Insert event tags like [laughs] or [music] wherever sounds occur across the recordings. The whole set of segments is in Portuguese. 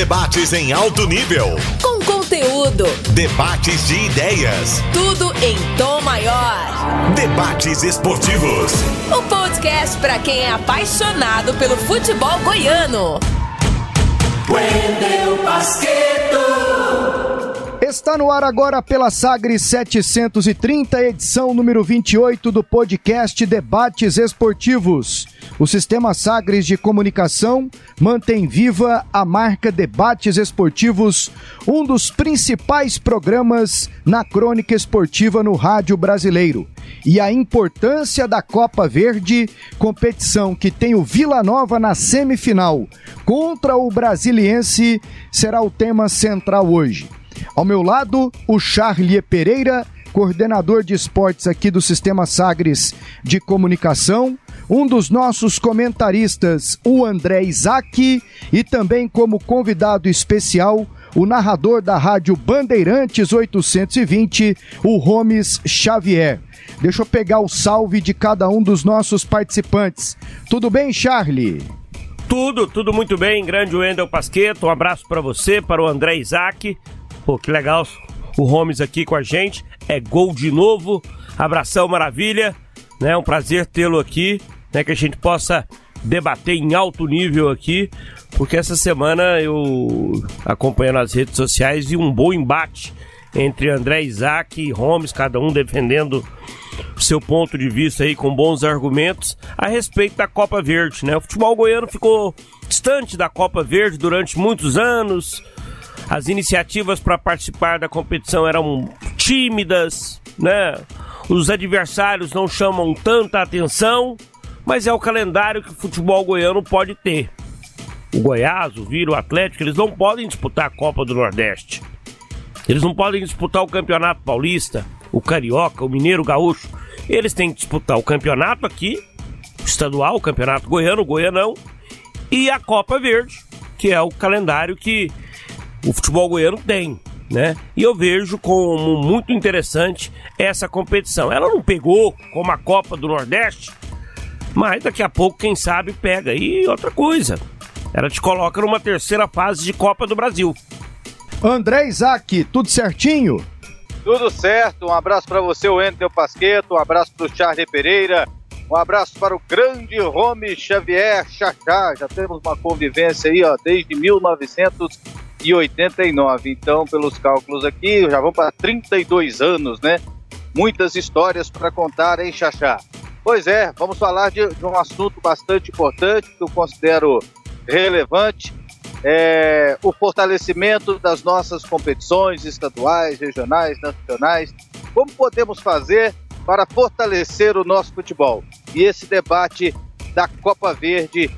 debates em alto nível. Com conteúdo. Debates de ideias. Tudo em tom maior. Debates esportivos. O podcast para quem é apaixonado pelo futebol goiano. Wendel Basqueto. Está no ar agora pela Sagres 730, edição número 28 do podcast Debates Esportivos. O Sistema Sagres de Comunicação mantém viva a marca Debates Esportivos, um dos principais programas na crônica esportiva no rádio brasileiro. E a importância da Copa Verde, competição que tem o Vila Nova na semifinal contra o Brasiliense, será o tema central hoje. Ao meu lado, o Charlie Pereira, coordenador de esportes aqui do Sistema Sagres de Comunicação, um dos nossos comentaristas, o André Isaac, e também como convidado especial, o narrador da Rádio Bandeirantes 820, o Romes Xavier. Deixa eu pegar o salve de cada um dos nossos participantes. Tudo bem, Charlie? Tudo, tudo muito bem, grande Wendel Pasqueto. Um abraço para você, para o André Isaac, Pô, que legal o Holmes aqui com a gente. É gol de novo. Abração, maravilha. Né? Um prazer tê-lo aqui, né? Que a gente possa debater em alto nível aqui, porque essa semana eu acompanhando as redes sociais vi um bom embate entre André Isaac e Holmes, cada um defendendo o seu ponto de vista aí com bons argumentos a respeito da Copa Verde, né? O futebol goiano ficou distante da Copa Verde durante muitos anos, as iniciativas para participar da competição eram tímidas, né? Os adversários não chamam tanta atenção, mas é o calendário que o futebol goiano pode ter. O Goiás, o Viro, o Atlético, eles não podem disputar a Copa do Nordeste. Eles não podem disputar o Campeonato Paulista, o Carioca, o Mineiro, o Gaúcho. Eles têm que disputar o campeonato aqui, o estadual, o Campeonato Goiano, o Goianão, e a Copa Verde, que é o calendário que o futebol goiano tem, né? E eu vejo como muito interessante essa competição. Ela não pegou como a Copa do Nordeste, mas daqui a pouco, quem sabe, pega. E outra coisa, ela te coloca numa terceira fase de Copa do Brasil. André Isaac, tudo certinho? Tudo certo, um abraço para você, o Wendel Pasqueto, um abraço para o Charlie Pereira, um abraço para o grande Rome Xavier Chachá. Já temos uma convivência aí, ó, desde 1989. Então, pelos cálculos aqui, já vão para 32 anos, né? Muitas histórias para contar, hein, Chachá? Pois é, vamos falar de, de, um assunto bastante importante que eu considero relevante. É o fortalecimento das nossas competições estaduais, regionais, nacionais. Como podemos fazer para fortalecer o nosso futebol. E esse debate da Copa Verde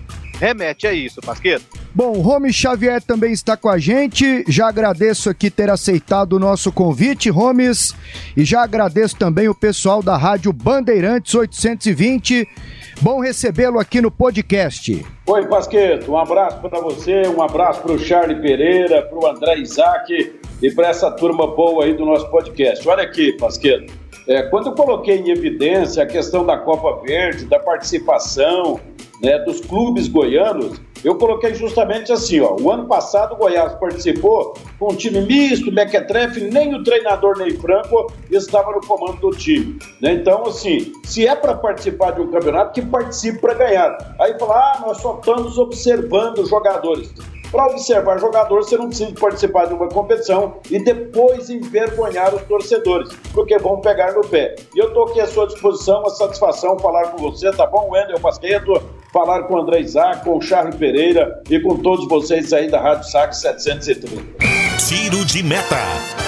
remete a isso, Pasqueto. Bom, Rome Xavier também está com a gente. Já agradeço aqui ter aceitado o nosso convite, Romes, e já agradeço também o pessoal da Rádio Bandeirantes 820. Bom recebê-lo aqui no podcast. Oi, Pasqueto, um abraço para você, um abraço para o Charlie Pereira, para o André Isaac e para essa turma boa aí do nosso podcast. Olha aqui, Pasqueto. É, quando eu coloquei em evidência a questão da Copa Verde, da participação né, dos clubes goianos, eu coloquei justamente assim, ó, o ano passado o Goiás participou com um time misto, mequetrefe, nem o treinador Ney Franco estava no comando do time. Né? Então, assim, se é para participar de um campeonato, que participe para ganhar. Aí falar, ah, nós só estamos observando os jogadores. Para observar jogador, você não precisa participar de uma competição e depois envergonhar os torcedores, porque vão pegar no pé. E eu estou aqui à sua disposição, uma satisfação falar com você, tá bom, Wendel Pasqueto? Falar com o André Isaac, com o Charles Pereira e com todos vocês aí da Rádio Sac 730. Tiro de meta.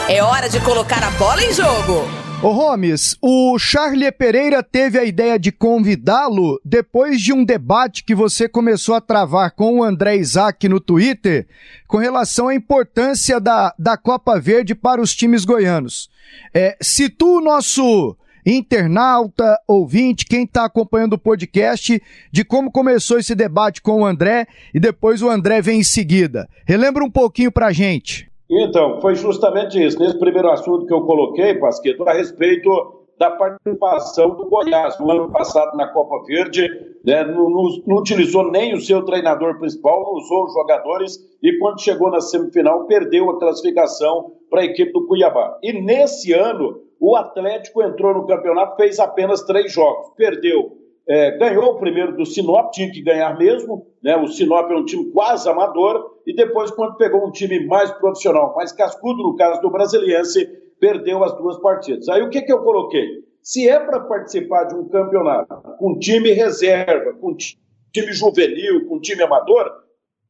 É hora de colocar a bola em jogo. Ô Gomes, o Charlie Pereira teve a ideia de convidá-lo depois de um debate que você começou a travar com o André Isaac no Twitter com relação à importância da, da Copa Verde para os times goianos. É, situa o nosso internauta, ouvinte, quem está acompanhando o podcast, de como começou esse debate com o André e depois o André vem em seguida. Relembra um pouquinho pra gente. Então, foi justamente isso. Nesse primeiro assunto que eu coloquei, Pasqueto, a respeito da participação do Goiás. No ano passado, na Copa Verde, né, não, não, utilizou nem o seu treinador principal, não usou os jogadores e, quando chegou na semifinal, perdeu a classificação para a equipe do Cuiabá. E nesse ano, o Atlético entrou no campeonato, fez apenas três jogos, perdeu. É, ganhou o primeiro do Sinop, tinha que ganhar mesmo, né? O Sinop é um time quase amador, e depois, quando pegou um time mais profissional, mais cascudo, no caso do Brasiliense, perdeu as duas partidas. Aí o que, que eu coloquei? Se é para participar de um campeonato com time reserva, com time juvenil, com time amador,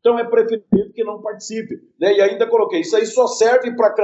então é preferível que não participe. Né? E ainda coloquei, isso aí só serve para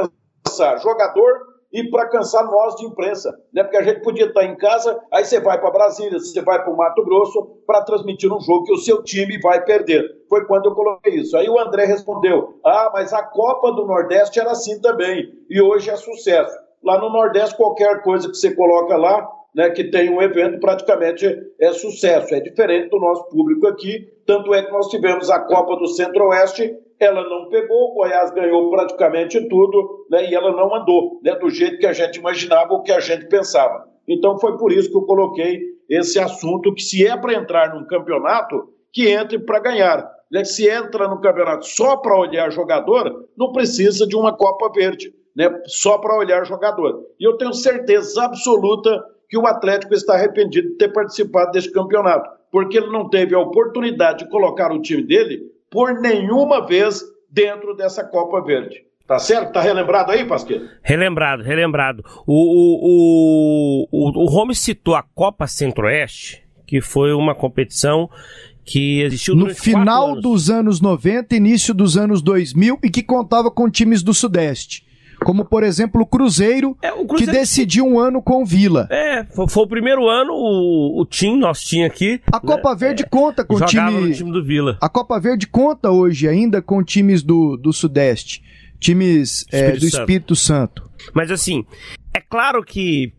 cansar jogador e para cansar nós de imprensa, né? Porque a gente podia estar em casa, aí você vai para Brasília, você vai para o Mato Grosso para transmitir um jogo que o seu time vai perder. Foi quando eu coloquei isso. Aí o André respondeu: Ah, mas a Copa do Nordeste era assim também e hoje é sucesso. Lá no Nordeste qualquer coisa que você coloca lá, né, que tem um evento praticamente é sucesso. É diferente do nosso público aqui. Tanto é que nós tivemos a Copa do Centro-Oeste ela não pegou, o Goiás ganhou praticamente tudo, né, e ela não andou, né, do jeito que a gente imaginava ou que a gente pensava. Então foi por isso que eu coloquei esse assunto que se é para entrar num campeonato, que entre para ganhar. Né? Se entra no campeonato só para olhar jogador, não precisa de uma Copa Verde, né? só para olhar jogador. E eu tenho certeza absoluta que o Atlético está arrependido de ter participado desse campeonato, porque ele não teve a oportunidade de colocar o time dele por nenhuma vez dentro dessa Copa Verde. Tá certo? Tá relembrado aí, Pasqueiro? Relembrado, relembrado. O, o, o, o Holmes citou a Copa Centro-Oeste, que foi uma competição que existiu no final anos. dos anos 90, início dos anos 2000 e que contava com times do Sudeste. Como, por exemplo, o Cruzeiro, é, o Cruzeiro... que decidiu um ano com Vila. É, foi, foi o primeiro ano, o, o time, nosso time aqui. A né, Copa Verde é, conta com o time. time do Vila. A Copa Verde conta hoje ainda com times do, do Sudeste. Times é, do Santo. Espírito Santo. Mas assim, é claro que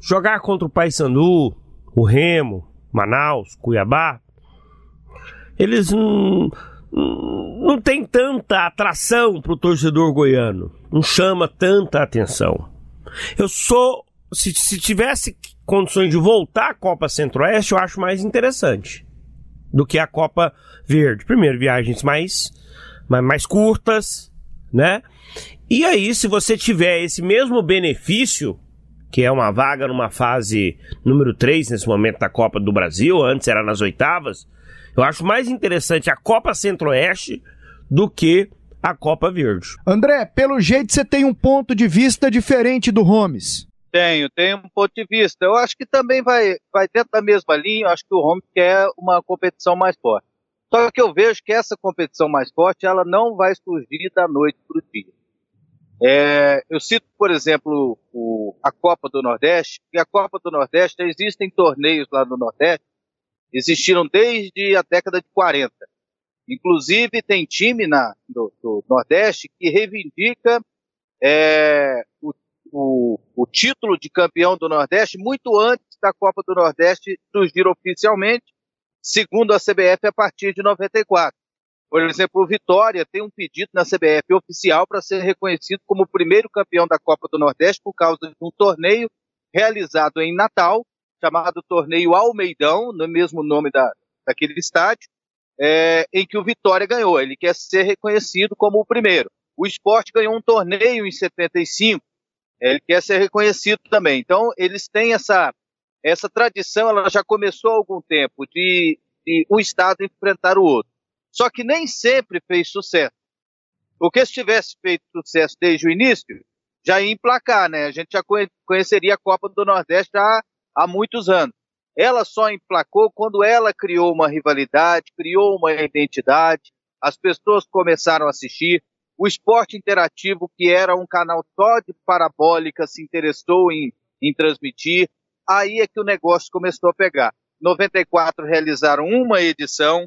jogar contra o Paysandu, o Remo, Manaus, Cuiabá, eles não não tem tanta atração para o torcedor goiano, não chama tanta atenção. Eu sou, se, se tivesse condições de voltar à Copa Centro-Oeste, eu acho mais interessante do que a Copa Verde. Primeiro, viagens mais, mais, mais curtas, né? E aí, se você tiver esse mesmo benefício, que é uma vaga numa fase número 3 nesse momento da Copa do Brasil, antes era nas oitavas, eu acho mais interessante a Copa Centro-Oeste do que a Copa Verde. André, pelo jeito você tem um ponto de vista diferente do Holmes. Tenho, tenho um ponto de vista. Eu acho que também vai, vai dentro da mesma linha. Eu acho que o Holmes quer uma competição mais forte. Só que eu vejo que essa competição mais forte ela não vai surgir da noite para o dia. É, eu cito, por exemplo, o, a Copa do Nordeste, e a Copa do Nordeste, existem torneios lá no Nordeste existiram desde a década de 40. Inclusive, tem time na, do, do Nordeste que reivindica é, o, o, o, título de campeão do Nordeste muito antes da Copa do Nordeste surgir oficialmente, segundo a CBF, a partir de 94. Por exemplo, o Vitória tem um pedido na CBF oficial para ser reconhecido como o primeiro campeão da Copa do Nordeste por causa de um torneio realizado em Natal chamado Torneio Almeidão, no mesmo nome da, daquele estádio, é, em que o Vitória ganhou. Ele quer ser reconhecido como o primeiro. O esporte ganhou um torneio em 75, ele quer ser reconhecido também. Então, eles têm essa, essa tradição, ela já começou há algum tempo, de, de um estado enfrentar o outro. Só que nem sempre fez sucesso. Porque se tivesse feito sucesso desde o início, já ia emplacar, né? A gente já conheceria a Copa do Nordeste já há muitos anos. Ela só emplacou quando ela criou uma rivalidade, criou uma identidade, as pessoas começaram a assistir. O esporte interativo, que era um canal só de parabólica, se interessou em, em transmitir. Aí é que o negócio começou a pegar. 94 realizaram uma edição,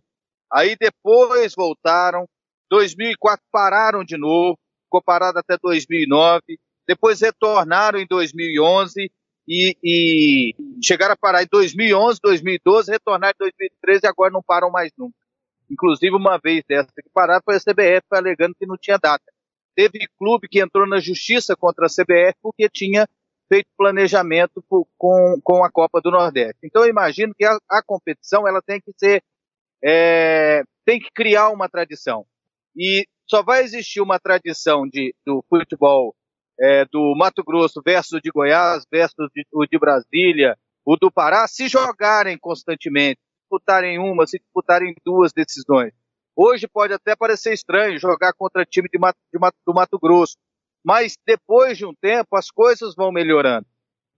aí depois voltaram, 2004 pararam de novo, ficou parado até 2009, depois retornaram em 2011 e, e chegaram a parar em 2011, 2012, retornar em 2013 e agora não param mais nunca. Inclusive, uma vez dessa que pararam foi a CBF alegando que não tinha data. Teve clube que entrou na justiça contra a CBF porque tinha feito planejamento com, com a Copa do Nordeste. Então eu imagino que a, a competição ela tem que ser é, tem que criar uma tradição e só vai existir uma tradição de, do futebol é, do Mato Grosso versus de Goiás versus de, o de Brasília, o do Pará, se jogarem constantemente, disputarem uma, se disputarem duas decisões. Hoje pode até parecer estranho jogar contra time de Mato, de Mato, do Mato Grosso, mas depois de um tempo as coisas vão melhorando.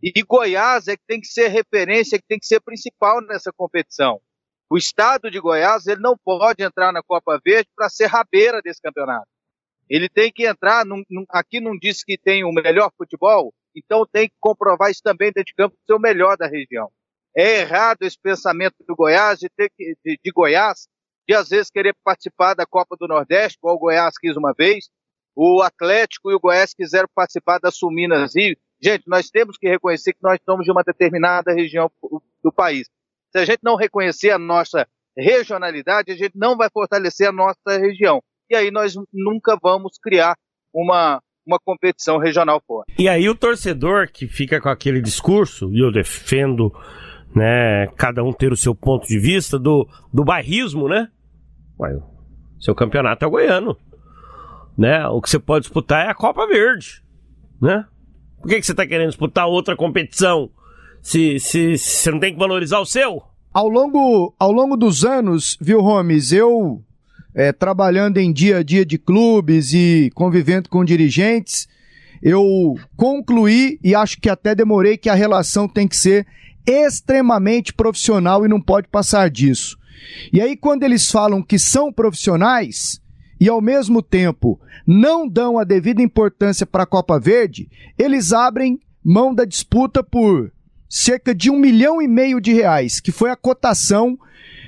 E Goiás é que tem que ser referência, que tem que ser principal nessa competição. O estado de Goiás ele não pode entrar na Copa Verde para ser rabeira desse campeonato. Ele tem que entrar, num, num, aqui não diz que tem o melhor futebol, então tem que comprovar isso também dentro de campo, ser o melhor da região. É errado esse pensamento do Goiás, de, ter que, de, de Goiás, de às vezes querer participar da Copa do Nordeste, igual o Goiás quis uma vez, o Atlético e o Goiás quiseram participar da Suminas Rio. Gente, nós temos que reconhecer que nós somos de uma determinada região do país. Se a gente não reconhecer a nossa regionalidade, a gente não vai fortalecer a nossa região. E aí nós nunca vamos criar uma, uma competição regional forte. E aí o torcedor que fica com aquele discurso, e eu defendo, né, cada um ter o seu ponto de vista do, do bairrismo, né? Ué, seu campeonato é o goiano né? O que você pode disputar é a Copa Verde, né? Por que, que você está querendo disputar outra competição se, se, se você não tem que valorizar o seu? Ao longo, ao longo dos anos, viu, Gomes, eu é, trabalhando em dia a dia de clubes e convivendo com dirigentes, eu concluí e acho que até demorei que a relação tem que ser extremamente profissional e não pode passar disso. E aí, quando eles falam que são profissionais, e ao mesmo tempo não dão a devida importância para a Copa Verde, eles abrem mão da disputa por cerca de um milhão e meio de reais, que foi a cotação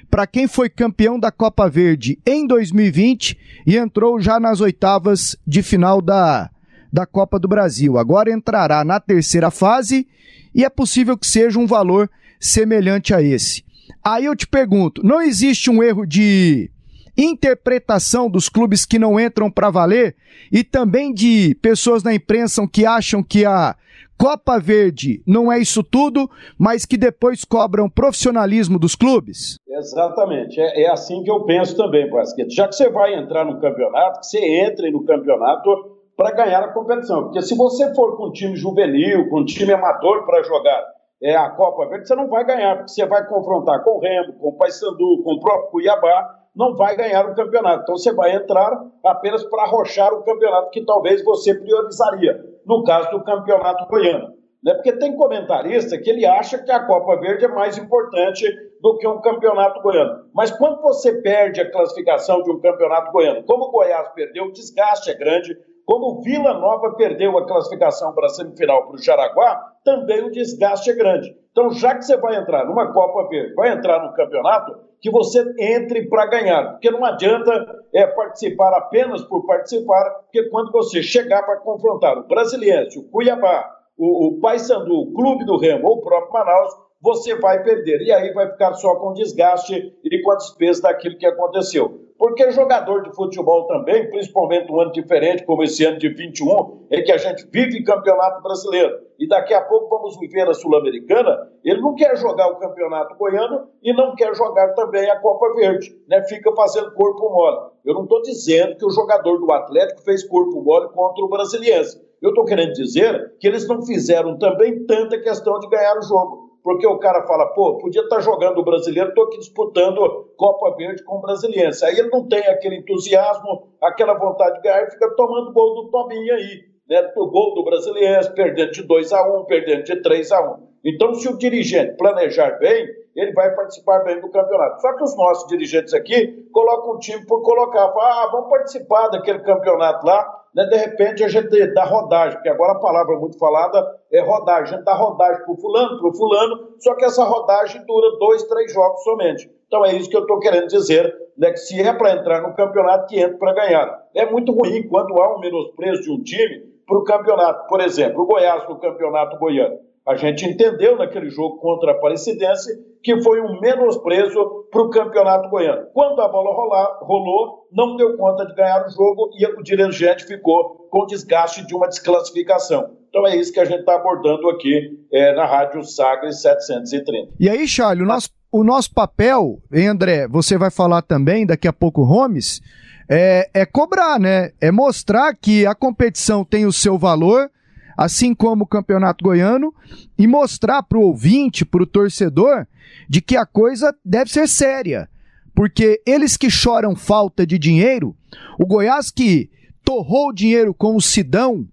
para quem foi campeão da Copa Verde em 2020 e entrou já nas oitavas de final da, da Copa do Brasil. Agora entrará na terceira fase e é possível que seja um valor semelhante a esse. Aí eu te pergunto, não existe um erro de interpretação dos clubes que não entram para valer e também de pessoas na imprensa que acham que a Copa Verde não é isso tudo, mas que depois cobram profissionalismo dos clubes? Exatamente. É, é assim que eu penso também, Pasquete. Já que você vai entrar no campeonato, que você entre no campeonato para ganhar a competição. Porque se você for com um time juvenil, com um time amador para jogar é, a Copa Verde, você não vai ganhar, porque você vai confrontar com o Remo, com o Paysandu, com o próprio Cuiabá, não vai ganhar o campeonato. Então você vai entrar apenas para arrochar o campeonato que talvez você priorizaria, no caso do campeonato goiano. Né? Porque tem comentarista que ele acha que a Copa Verde é mais importante do que um campeonato goiano. Mas quando você perde a classificação de um campeonato goiano, como o Goiás perdeu, o desgaste é grande, como o Vila Nova perdeu a classificação para a semifinal para o Jaraguá, também o desgaste é grande. Então, já que você vai entrar numa Copa Verde, vai entrar no campeonato, que você entre para ganhar. Porque não adianta é, participar apenas por participar, porque quando você chegar para confrontar o Brasiliense, o Cuiabá, o, o Paysandu, o Clube do Remo ou o próprio Manaus, você vai perder. E aí vai ficar só com desgaste e com a despesa daquilo que aconteceu. Porque jogador de futebol também, principalmente um ano diferente como esse ano de 21, em que a gente vive campeonato brasileiro e daqui a pouco vamos viver a Sul-Americana, ele não quer jogar o campeonato goiano e não quer jogar também a Copa Verde, né? Fica fazendo corpo mole. Eu não estou dizendo que o jogador do Atlético fez corpo mole contra o Brasiliense. Eu estou querendo dizer que eles não fizeram também tanta questão de ganhar o jogo porque o cara fala, pô, podia estar tá jogando o brasileiro, estou aqui disputando Copa Verde com o brasiliense. Aí ele não tem aquele entusiasmo, aquela vontade de ganhar e fica tomando gol do Tobinho aí, né? O gol do brasiliense, perdendo de 2 a 1 um, perdendo de 3 a 1 um. Então, se o dirigente planejar bem, ele vai participar bem do campeonato. Só que os nossos dirigentes aqui colocam um time por colocar, ah, vamos participar daquele campeonato lá, né, de repente a gente dá rodagem, porque agora a palavra muito falada é rodagem. A gente dá rodagem para o fulano, para o fulano, só que essa rodagem dura dois, três jogos somente. Então é isso que eu estou querendo dizer, né, que se é para entrar no campeonato, que entre para ganhar. É muito ruim quando há um menosprezo de um time para o campeonato. Por exemplo, o Goiás no campeonato goiano. A gente entendeu naquele jogo contra a Aparecidense que foi um menosprezo para o campeonato goiano. Quando a bola rolar, rolou, não deu conta de ganhar o jogo e o dirigente ficou com desgaste de uma desclassificação. Então é isso que a gente está abordando aqui é, na Rádio Sagres 730. E aí, Charles, o nosso, o nosso papel, André, você vai falar também daqui a pouco, Gomes, é, é cobrar, né? É mostrar que a competição tem o seu valor, assim como o Campeonato Goiano, e mostrar para o ouvinte, para o torcedor, de que a coisa deve ser séria. Porque eles que choram falta de dinheiro, o Goiás que torrou dinheiro com o Sidão,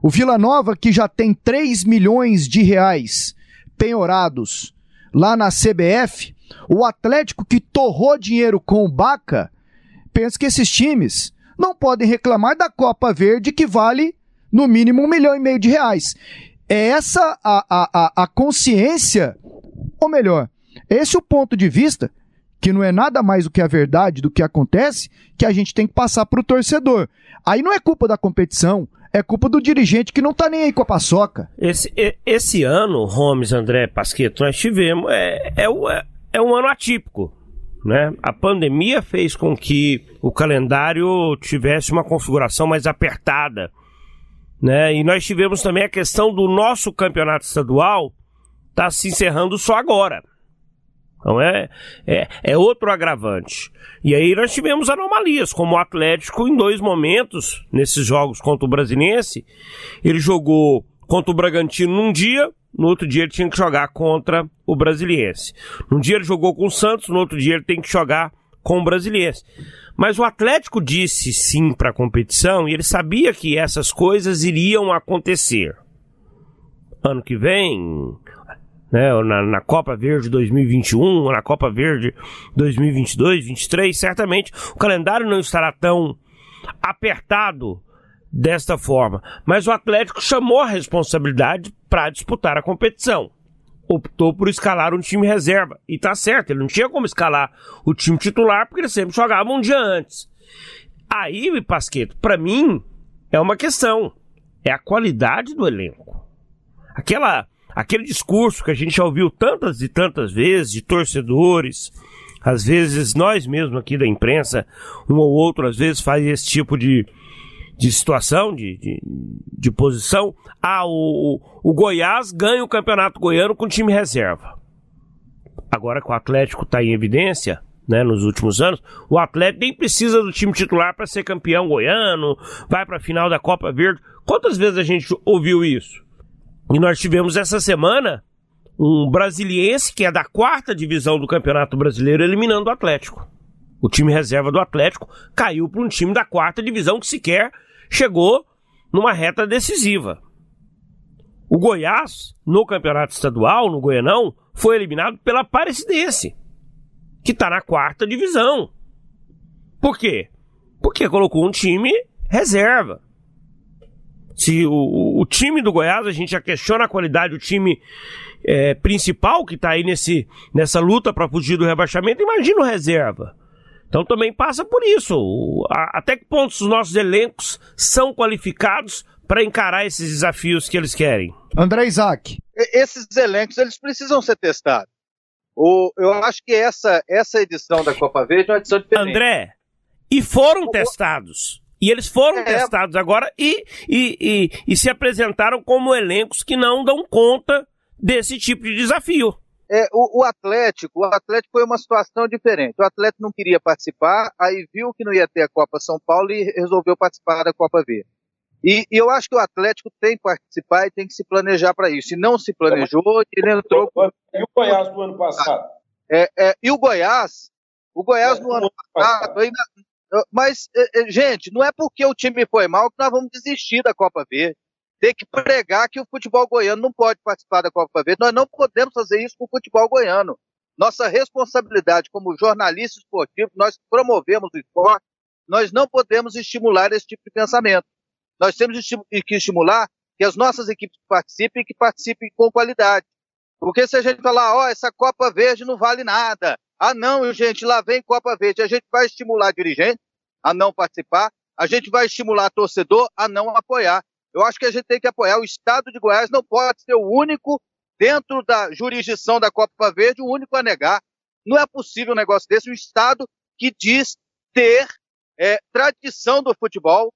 o Vila Nova que já tem 3 milhões de reais penhorados lá na CBF, o Atlético que torrou dinheiro com o Baca, pensa que esses times não podem reclamar da Copa Verde que vale no mínimo um milhão e meio de reais. É essa a, a, a consciência, ou melhor, esse é o ponto de vista, que não é nada mais do que a verdade do que acontece, que a gente tem que passar para o torcedor. Aí não é culpa da competição, é culpa do dirigente que não tá nem aí com a paçoca. Esse, esse ano, Holmes, André, Pasqueto, nós tivemos. É, é, é, é um ano atípico. Né? A pandemia fez com que o calendário tivesse uma configuração mais apertada. Né? E nós tivemos também a questão do nosso campeonato estadual tá se encerrando só agora. Então é, é, é outro agravante. E aí nós tivemos anomalias, como o Atlético em dois momentos, nesses jogos contra o Brasiliense, ele jogou contra o Bragantino num dia, no outro dia ele tinha que jogar contra o Brasiliense. Num dia ele jogou com o Santos, no outro dia ele tem que jogar com o Brasiliense. Mas o Atlético disse sim para a competição e ele sabia que essas coisas iriam acontecer. Ano que vem, né, na, na, Copa Verde 2021, ou na Copa Verde 2022, 2023, certamente o calendário não estará tão apertado desta forma. Mas o Atlético chamou a responsabilidade para disputar a competição. Optou por escalar um time reserva. E tá certo, ele não tinha como escalar o time titular porque ele sempre jogava um dia antes. Aí, Pasqueto, para mim, é uma questão. É a qualidade do elenco. Aquela aquele discurso que a gente já ouviu tantas e tantas vezes de torcedores, às vezes nós mesmos aqui da imprensa, um ou outro às vezes faz esse tipo de, de situação, de, de, de posição. Ah, o, o Goiás ganha o campeonato goiano com time reserva. Agora que o Atlético está em evidência, né, nos últimos anos, o Atlético nem precisa do time titular para ser campeão goiano, vai para a final da Copa Verde. Quantas vezes a gente ouviu isso? E nós tivemos essa semana um brasiliense que é da quarta divisão do Campeonato Brasileiro eliminando o Atlético. O time reserva do Atlético caiu para um time da quarta divisão que sequer chegou numa reta decisiva. O Goiás, no campeonato estadual, no Goianão, foi eliminado pela Aparecidense, que está na quarta divisão. Por quê? Porque colocou um time reserva. Se o, o time do Goiás, a gente já questiona a qualidade do time é, principal que está aí nesse, nessa luta para fugir do rebaixamento, imagina o reserva. Então também passa por isso. até que pontos os nossos elencos são qualificados para encarar esses desafios que eles querem? André Isaac. Esses elencos eles precisam ser testados. O, eu acho que essa, essa edição da Copa Verde é uma edição diferente. André, e foram o, testados. E eles foram é. testados agora e, e, e, e, se apresentaram como elencos que não dão conta desse tipo de desafio. É, o, o, Atlético, o Atlético foi uma situação diferente. O Atlético não queria participar, aí viu que não ia ter a Copa São Paulo e resolveu participar da Copa V. E, e eu acho que o Atlético tem que participar e tem que se planejar para isso. Se não se planejou, ele entrou. E o Goiás do ano passado? É, é, e o Goiás, o Goiás é, no ano passado ainda, mas, é, é, gente, não é porque o time foi mal que nós vamos desistir da Copa Verde. Tem que pregar que o futebol goiano não pode participar da Copa Verde. Nós não podemos fazer isso com o futebol goiano. Nossa responsabilidade como jornalista esportivo, nós promovemos o esporte, nós não podemos estimular esse tipo de pensamento. Nós temos que estimular que as nossas equipes participem e que participem com qualidade. Porque se a gente falar, ó, oh, essa Copa Verde não vale nada, ah, não, gente, lá vem Copa Verde. A gente vai estimular dirigente a não participar, a gente vai estimular torcedor a não apoiar. Eu acho que a gente tem que apoiar. O Estado de Goiás não pode ser o único, dentro da jurisdição da Copa Verde, o único a negar. Não é possível um negócio desse. Um Estado que diz ter é, tradição do futebol,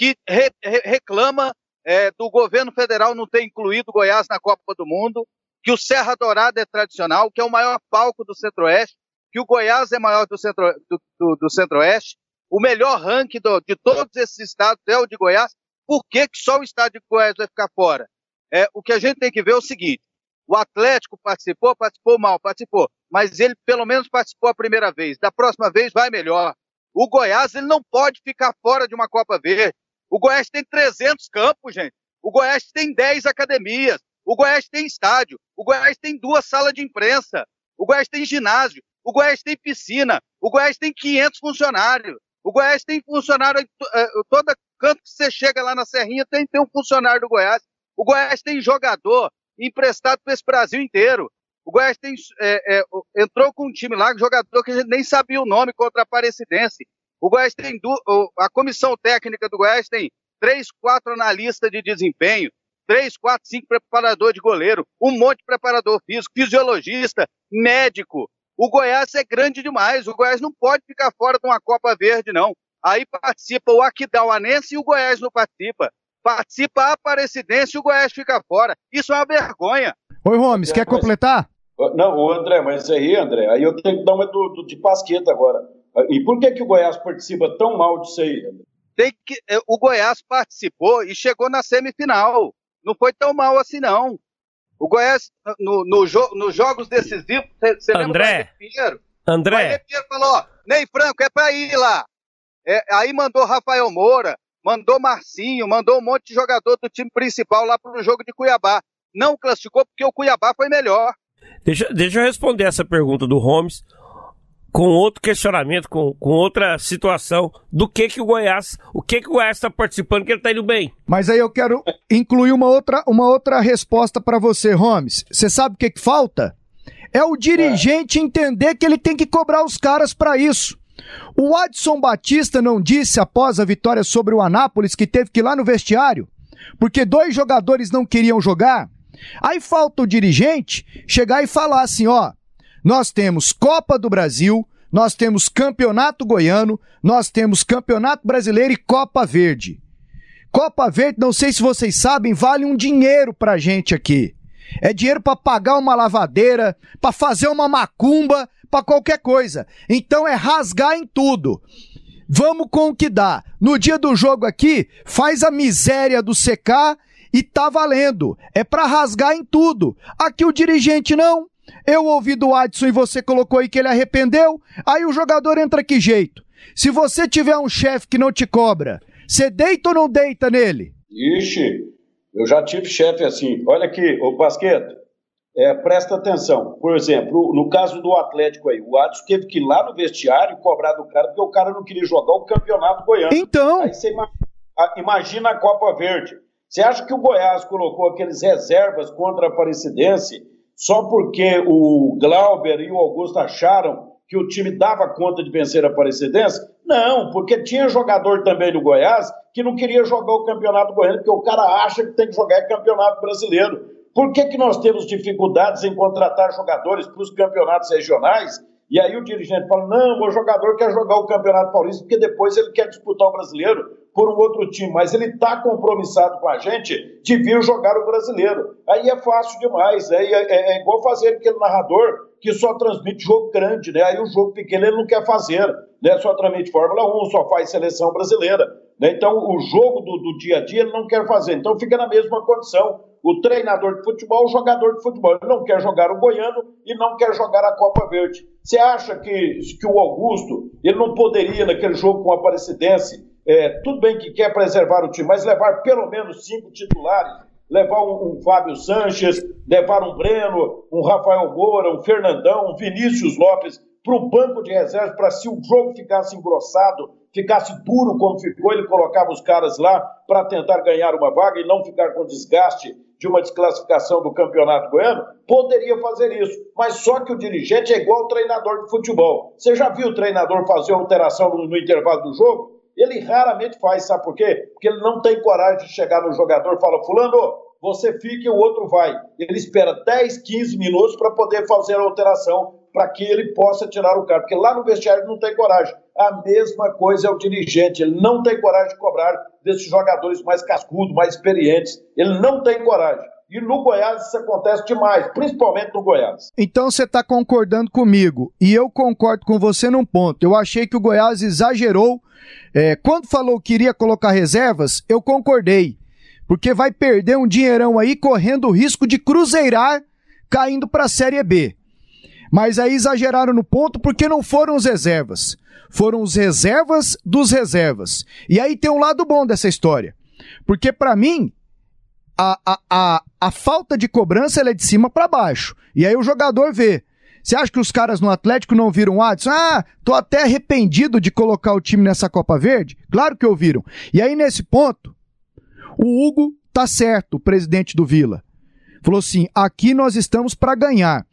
que re, re, reclama é, do governo federal não ter incluído Goiás na Copa do Mundo, que o Serra Dourada é tradicional, que é o maior palco do Centro-Oeste, que o Goiás é maior do, centro, do, do, do Centro-Oeste, o melhor ranking do, de todos esses estados é o de Goiás, por que, que só o estado de Goiás vai ficar fora? É, o que a gente tem que ver é o seguinte: o Atlético participou, participou mal, participou, mas ele pelo menos participou a primeira vez. Da próxima vez vai melhor. O Goiás ele não pode ficar fora de uma Copa Verde. O Goiás tem 300 campos, gente. O Goiás tem 10 academias. O Goiás tem estádio. O Goiás tem duas salas de imprensa. O Goiás tem ginásio. O Goiás tem piscina. O Goiás tem 500 funcionários. O Goiás tem funcionário, eh, todo canto que você chega lá na Serrinha tem, tem um funcionário do Goiás. O Goiás tem jogador emprestado para esse Brasil inteiro. O Goiás tem, é, é, entrou com um time lá, jogador que a gente nem sabia o nome contra a Aparecidense. O Goiás tem, a comissão técnica do Goiás tem três, quatro analistas de desempenho, três, quatro, cinco preparador de goleiro, um monte de preparador físico, fisiologista, médico. O Goiás é grande demais. O Goiás não pode ficar fora de uma Copa Verde, não. Aí participa o Aquidauanense e o Goiás não participa. Participa a Aparecidense e o Goiás fica fora. Isso é uma vergonha. Oi, Gomes, quer completar? Não, o André, mas aí, André, aí eu tenho que dar uma do, do, de pasqueta agora. E por que, que o Goiás participa tão mal disso aí? Tem que, é, o Goiás participou e chegou na semifinal. Não foi tão mal assim, não. O Goiás, no, no jo, nos jogos decisivos, você André, lembra André. O Pinheiro falou, ó, Ney Franco, é pra ir lá. É, aí mandou Rafael Moura, mandou Marcinho, mandou um monte de jogador do time principal lá pro jogo de Cuiabá. Não classificou porque o Cuiabá foi melhor. Deixa, deixa eu responder essa pergunta do Holmes com outro questionamento, com, com outra situação do que que o Goiás, o que que o Goiás está participando que ele está indo bem. Mas aí eu quero incluir uma outra, uma outra resposta para você, Holmes. Você sabe o que que falta? É o dirigente é. entender que ele tem que cobrar os caras para isso. O Adson Batista não disse após a vitória sobre o Anápolis que teve que ir lá no vestiário, porque dois jogadores não queriam jogar. Aí falta o dirigente chegar e falar assim: ó, nós temos Copa do Brasil, nós temos Campeonato Goiano, nós temos Campeonato Brasileiro e Copa Verde. Copa Verde, não sei se vocês sabem, vale um dinheiro pra gente aqui. É dinheiro para pagar uma lavadeira, para fazer uma macumba, para qualquer coisa. Então é rasgar em tudo. Vamos com o que dá. No dia do jogo aqui, faz a miséria do secar e tá valendo. É para rasgar em tudo. Aqui o dirigente não. Eu ouvi do Adson e você colocou aí que ele arrependeu. Aí o jogador entra que jeito? Se você tiver um chefe que não te cobra, você deita ou não deita nele? Ixi, eu já tive chefe assim. Olha aqui, ô Basqueto, é, presta atenção. Por exemplo, no caso do Atlético aí, o Adson teve que ir lá no vestiário cobrar do cara porque o cara não queria jogar o campeonato goiano. Então. Aí você imagina a Copa Verde. Você acha que o Goiás colocou aqueles reservas contra a Aparecidense só porque o Glauber e o Augusto acharam que o time dava conta de vencer a Aparecidense? Não, porque tinha jogador também do Goiás que não queria jogar o Campeonato Goiano, porque o cara acha que tem que jogar Campeonato Brasileiro. Por que, que nós temos dificuldades em contratar jogadores para os campeonatos regionais? E aí o dirigente fala: não, o jogador quer jogar o Campeonato Paulista porque depois ele quer disputar o brasileiro por um outro time, mas ele está compromissado com a gente de vir jogar o brasileiro. Aí é fácil demais, né? é, é, é igual fazer aquele narrador que só transmite jogo grande, né? Aí o jogo pequeno ele não quer fazer, né? Só transmite Fórmula 1, só faz seleção brasileira. Né? Então o jogo do, do dia a dia ele não quer fazer, então fica na mesma condição o treinador de futebol, o jogador de futebol. Ele não quer jogar o Goiano e não quer jogar a Copa Verde. Você acha que, que o Augusto, ele não poderia, naquele jogo com a Aparecidense, é, tudo bem que quer preservar o time, mas levar pelo menos cinco titulares, levar um, um Fábio Sanches, levar um Breno, um Rafael Moura, um Fernandão, um Vinícius Lopes para o banco de reservas, para se o jogo ficasse engrossado, ficasse duro como ficou, ele colocava os caras lá para tentar ganhar uma vaga e não ficar com desgaste de uma desclassificação do campeonato goiano, poderia fazer isso. Mas só que o dirigente é igual o treinador de futebol. Você já viu o treinador fazer alteração no, no intervalo do jogo? Ele raramente faz, sabe por quê? Porque ele não tem coragem de chegar no jogador e falar, fulano, você fica e o outro vai. Ele espera 10, 15 minutos para poder fazer a alteração para que ele possa tirar o cara, porque lá no vestiário não tem coragem. A mesma coisa é o dirigente, ele não tem coragem de cobrar desses jogadores mais cascudos, mais experientes. Ele não tem coragem. E no Goiás isso acontece demais, principalmente no Goiás. Então você está concordando comigo. E eu concordo com você num ponto. Eu achei que o Goiás exagerou. É, quando falou que iria colocar reservas, eu concordei. Porque vai perder um dinheirão aí correndo o risco de cruzeirar caindo para a Série B. Mas aí exageraram no ponto porque não foram os reservas. Foram os reservas dos reservas. E aí tem um lado bom dessa história. Porque para mim, a, a, a, a falta de cobrança é de cima para baixo. E aí o jogador vê. Você acha que os caras no Atlético não viram o Adson? Ah, tô até arrependido de colocar o time nessa Copa Verde. Claro que ouviram. E aí, nesse ponto, o Hugo tá certo, o presidente do Vila. Falou assim: aqui nós estamos para ganhar.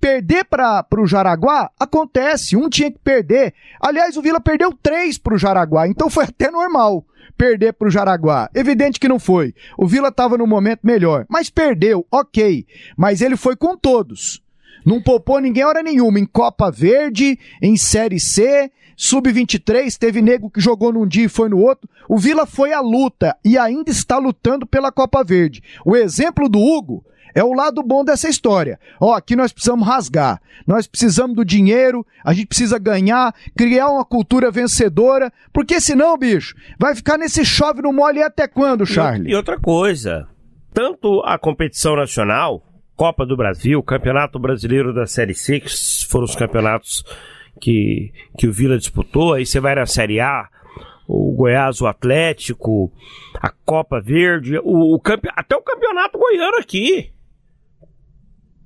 Perder para o Jaraguá acontece, um tinha que perder. Aliás, o Vila perdeu três para o Jaraguá, então foi [laughs] até normal perder para o Jaraguá. Evidente que não foi. O Vila estava no momento melhor, mas perdeu, ok. Mas ele foi com todos. Não poupou ninguém hora nenhuma. Em Copa Verde, em Série C, Sub-23, teve nego que jogou num dia e foi no outro. O Vila foi à luta e ainda está lutando pela Copa Verde. O exemplo do Hugo é o lado bom dessa história. Ó, aqui nós precisamos rasgar. Nós precisamos do dinheiro, a gente precisa ganhar, criar uma cultura vencedora, porque senão, bicho, vai ficar nesse chove no mole até quando, Charlie? E outra coisa, tanto a competição nacional, Copa do Brasil, Campeonato Brasileiro da Série C, que foram os campeonatos que, que o Vila disputou, aí você vai na Série A, o Goiás, o Atlético, a Copa Verde, o, o campe... até o Campeonato Goiano aqui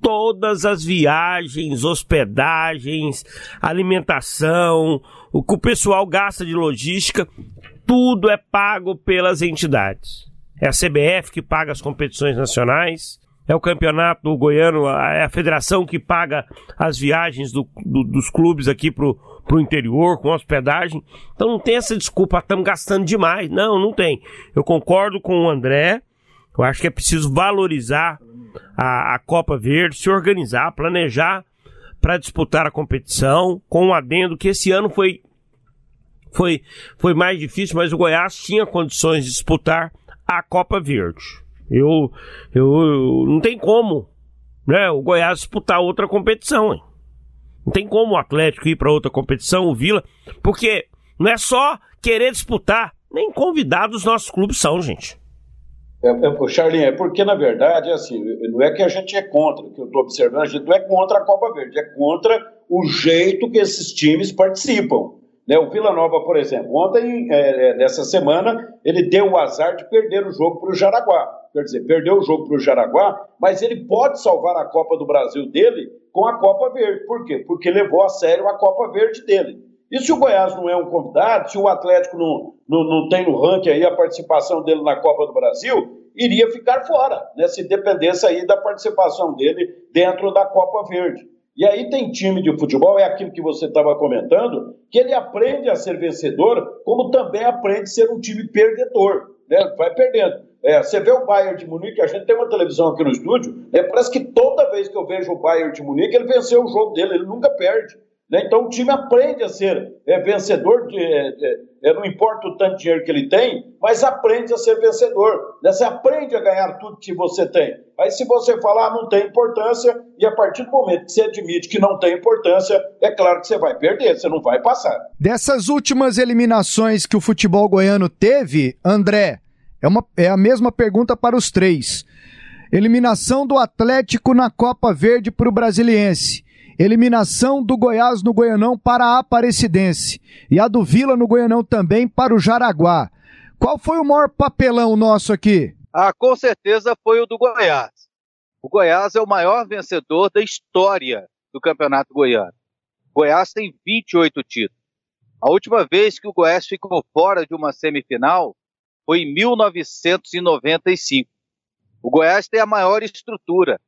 todas as viagens, hospedagens, alimentação, o que o pessoal gasta de logística, tudo é pago pelas entidades. É a CBF que paga as competições nacionais, é o campeonato goiano, é a federação que paga as viagens do, do, dos clubes aqui pro, pro interior, com hospedagem. Então não tem essa desculpa, estamos gastando demais. Não, não tem. Eu concordo com o André, eu acho que é preciso valorizar a, a Copa Verde, se organizar, planejar para disputar a competição, com um adendo que esse ano foi, foi, foi mais difícil, mas o Goiás tinha condições de disputar a Copa Verde. Eu, eu, eu não tem como né, o Goiás disputar outra competição. Hein? Não tem como o Atlético ir para outra competição, o Vila, porque não é só querer disputar, nem convidados os nossos clubes são, gente. É, é, Charlinho, é porque, na verdade, assim, não é que a gente é contra, que eu estou observando, a gente não é contra a Copa Verde, é contra o jeito que esses times participam. Né? O Vila Nova, por exemplo, ontem, é, é nessa semana, ele deu o azar de perder o jogo para o Jaraguá. Quer dizer, perdeu o jogo para o Jaraguá, mas ele pode salvar a Copa do Brasil dele com a Copa Verde. Por quê? Porque levou a sério a Copa Verde dele. E se o Goiás não é um convidado, se o Atlético não, não, não tem no ranking aí a participação dele na Copa do Brasil, iria ficar fora, né, se dependesse aí da participação dele dentro da Copa Verde. E aí tem time de futebol, é aquilo que você estava comentando, que ele aprende a ser vencedor, como também aprende a ser um time perdedor, né, vai perdendo. É, você vê o Bayern de Munique, a gente tem uma televisão aqui no estúdio, né, parece que toda vez que eu vejo o Bayern de Munique, ele venceu o jogo dele, ele nunca perde. Né? Então o time aprende a ser é, vencedor, de, é, é, não importa o tanto de dinheiro que ele tem, mas aprende a ser vencedor. Né? Você aprende a ganhar tudo que você tem. Aí se você falar ah, não tem importância, e a partir do momento que você admite que não tem importância, é claro que você vai perder, você não vai passar. Dessas últimas eliminações que o futebol goiano teve, André, é, uma, é a mesma pergunta para os três. Eliminação do Atlético na Copa Verde para o Brasiliense. Eliminação do Goiás no Goianão para a Aparecidense. E a do Vila no Goianão também para o Jaraguá. Qual foi o maior papelão nosso aqui? Ah, com certeza foi o do Goiás. O Goiás é o maior vencedor da história do Campeonato Goiano. O Goiás tem 28 títulos. A última vez que o Goiás ficou fora de uma semifinal foi em 1995. O Goiás tem a maior estrutura,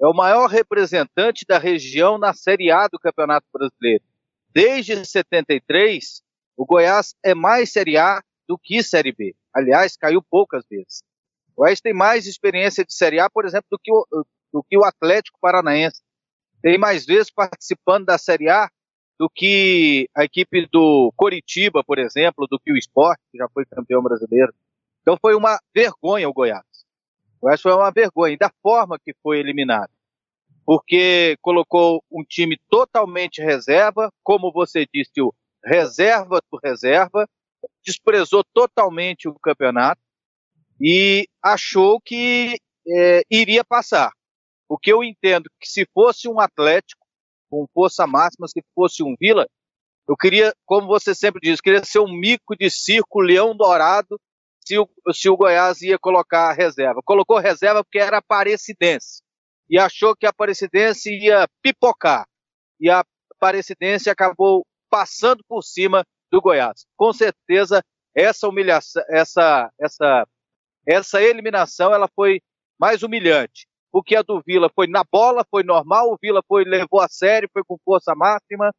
é o maior representante da região na Série A do Campeonato Brasileiro. Desde 73, o Goiás é mais Série A do que Série B. Aliás, caiu poucas vezes. O Goiás tem mais experiência de Série A, por exemplo, do que o, do que o Atlético Paranaense. Tem mais vezes participando da Série A do que a equipe do Coritiba, por exemplo, do que o Sport, que já foi campeão brasileiro. Então foi uma vergonha o Goiás. O Goiás foi uma vergonha, da forma que foi eliminado. Porque colocou um time totalmente reserva, como você disse, o reserva do reserva, desprezou totalmente o campeonato e achou que é, iria passar. Porque eu entendo que se fosse um Atlético, com força máxima, se fosse um Vila, eu queria, como você sempre diz, queria ser um mico de circo, leão dourado, se o, se o Goiás ia colocar reserva. Colocou reserva porque era Aparecidense. E achou que a Aparecidense ia pipocar. E a Aparecidense acabou passando por cima do Goiás. Com certeza, essa humilhação, essa, essa, essa eliminação, ela foi mais humilhante porque a do Vila foi na bola, foi normal, o Vila foi levou a sério, foi com força máxima.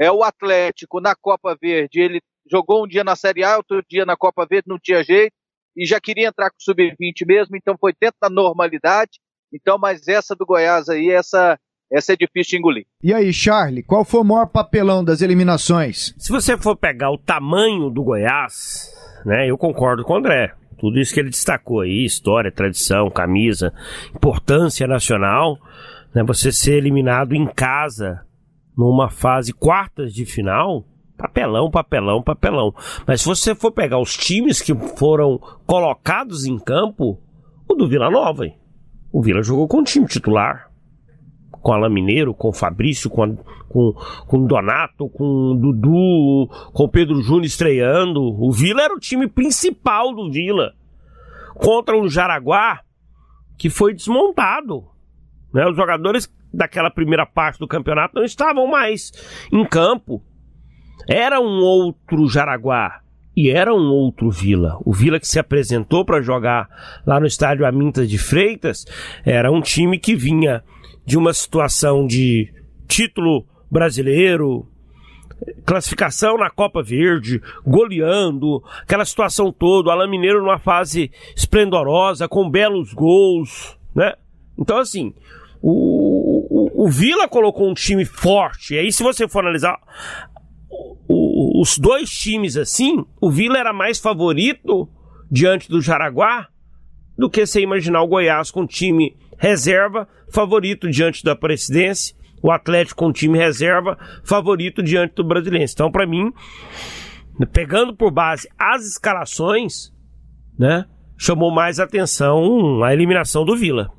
É o Atlético na Copa Verde, ele jogou um dia na Série A, outro dia na Copa Verde, não tinha jeito e já queria entrar com o sub-20 mesmo, então foi dentro da normalidade. Então, mas essa do Goiás aí, essa essa é difícil de engolir. E aí, Charlie, qual foi o maior papelão das eliminações? Se você for pegar o tamanho do Goiás, né, eu concordo com o André. Tudo isso que ele destacou aí, história, tradição, camisa, importância nacional, né? Você ser eliminado em casa numa fase quartas de final, papelão, papelão, papelão. Mas se você for pegar os times que foram colocados em campo, o do Vila Nova, hein? o Vila jogou com o time titular com Alain Mineiro, com Fabrício, com, a, com, com Donato, com Dudu, com Pedro Júnior estreando. O Vila era o time principal do Vila. Contra um Jaraguá que foi desmontado. Né? Os jogadores daquela primeira parte do campeonato não estavam mais em campo. Era um outro Jaraguá e era um outro Vila. O Vila que se apresentou para jogar lá no estádio Amintas de Freitas era um time que vinha de uma situação de título brasileiro, classificação na Copa Verde, goleando, aquela situação toda, o Alain Mineiro numa fase esplendorosa, com belos gols, né? Então, assim, o, o, o Vila colocou um time forte, e aí se você for analisar o, os dois times assim, o Vila era mais favorito diante do Jaraguá do que você imaginar o Goiás com time reserva, favorito diante da presidência, o Atlético com time reserva, favorito diante do brasileiro. Então, para mim, pegando por base as escalações, né, chamou mais atenção a eliminação do Vila.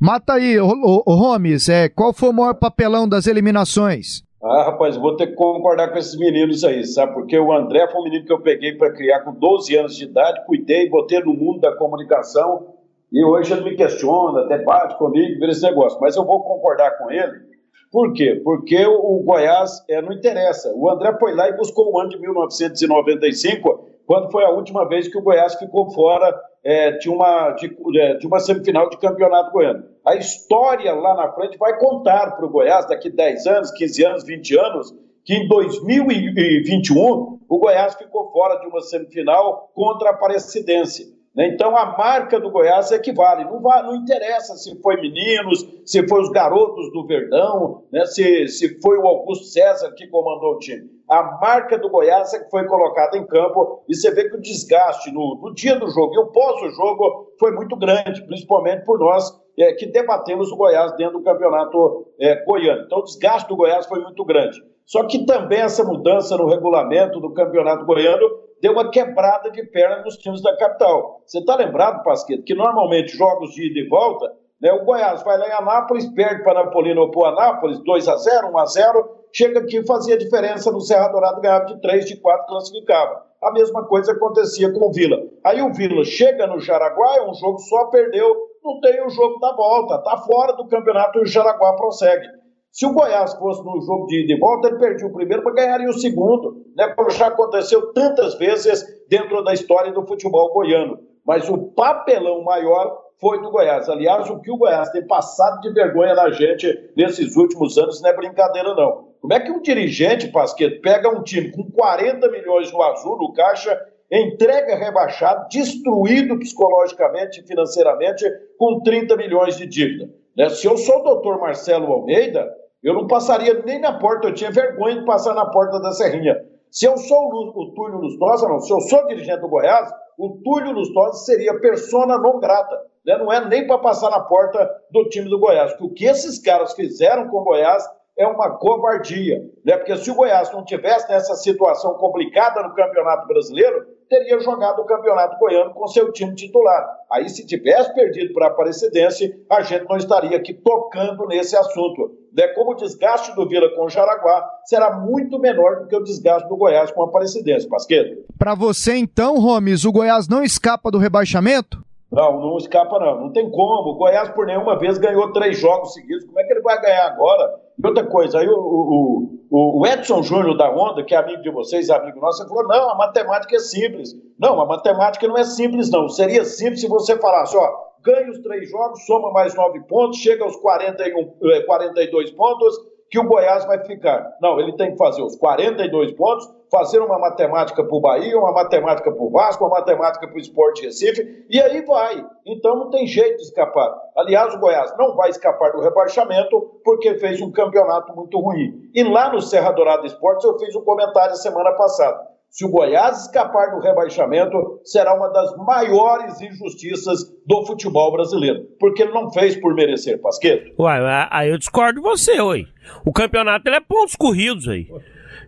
Mata aí, o, o, o é, qual foi o maior papelão das eliminações? Ah, rapaz, vou ter que concordar com esses meninos aí, sabe? Porque o André foi um menino que eu peguei para criar com 12 anos de idade, cuidei, botei no mundo da comunicação e hoje ele me questiona, até bate comigo, vira esse negócio. Mas eu vou concordar com ele. Por quê? Porque o Goiás é, não interessa. O André foi lá e buscou o ano de 1995, quando foi a última vez que o Goiás ficou fora é, de, uma, de, é, de uma semifinal de campeonato goiano. A história lá na frente vai contar para o Goiás, daqui 10 anos, 15 anos, 20 anos, que em 2021 o Goiás ficou fora de uma semifinal contra a Aparecidense. Né? Então a marca do Goiás equivale. Não, vai, não interessa se foi meninos, se foi os garotos do Verdão, né? se, se foi o Augusto César que comandou o time. A marca do Goiás é que foi colocada em campo e você vê que o desgaste no, no dia do jogo e o pós-jogo foi muito grande, principalmente por nós é, que debatemos o Goiás dentro do campeonato é, goiano. Então o desgaste do Goiás foi muito grande. Só que também essa mudança no regulamento do campeonato goiano deu uma quebrada de perna nos times da capital. Você está lembrado, Pasqueto, que normalmente jogos de ida e volta, né, o Goiás vai lá em Anápolis, perde para Napolino ou para Anápolis, 2 a 0 1 a 0 chega aqui fazia diferença no Serra Dourado, ganhava de 3, de 4, classificava. A mesma coisa acontecia com o Vila. Aí o Vila chega no Jaraguá, é um jogo só, perdeu, não tem o jogo da volta, está fora do campeonato e o Jaraguá prossegue. Se o Goiás fosse no jogo de ida e volta, ele perdia o primeiro para ganharia o segundo, né? Como já aconteceu tantas vezes dentro da história do futebol goiano. Mas o papelão maior foi do Goiás. Aliás, o que o Goiás tem passado de vergonha na gente nesses últimos anos não é brincadeira, não. Como é que um dirigente, Pasqueto, pega um time com 40 milhões no azul, no caixa, entrega rebaixado, destruído psicologicamente e financeiramente, com 30 milhões de dívida? Né? Se eu sou o doutor Marcelo Almeida, Eu não passaria nem na porta, eu tinha vergonha de passar na porta da Serrinha. Se eu sou o, o Túlio Lustosa, não, se eu sou dirigente do Goiás, o Túlio Lustosa seria persona não grata. Né? Não é nem para passar na porta do time do Goiás. Porque o que esses caras fizeram com o Goiás é uma covardia. Né? Porque se o Goiás não tivesse nessa situação complicada no Campeonato Brasileiro, teria jogado o Campeonato Goiano com seu time titular. Aí, se tivesse perdido para a Aparecidense, a gente não estaria aqui tocando nesse assunto. Né? Como o desgaste do Vila com o Jaraguá será muito menor do que o desgaste do Goiás com a Aparecidense, Pasqueto. Para você, então, Romes, o Goiás não escapa do rebaixamento? Não, não escapa não. Não tem como. O Goiás por nenhuma vez ganhou três jogos seguidos. Como é que ele vai ganhar agora? E outra coisa, aí o, o, o Edson Júnior da Onda, que é amigo de vocês, amigo nosso, falou, não, a matemática é simples. Não, a matemática não é simples não. Seria simples se você falasse, ó, ganha os três jogos, soma mais nove pontos, chega aos 41, 42 eh, pontos, que o Goiás vai ficar. Não, ele tem que fazer os 42 pontos, fazer uma matemática para o Bahia, uma matemática para o Vasco, uma matemática para o Esporte Recife, e aí vai. Então não tem jeito de escapar. Aliás, o Goiás não vai escapar do rebaixamento porque fez um campeonato muito ruim. E lá no Serra Dourada Esportes eu fiz um comentário semana passada. Se o Goiás escapar do rebaixamento, será uma das maiores injustiças do futebol brasileiro. Porque ele não fez por merecer, Pasqueto. Uai, aí eu discordo de você, oi. O campeonato ele é pontos corridos aí.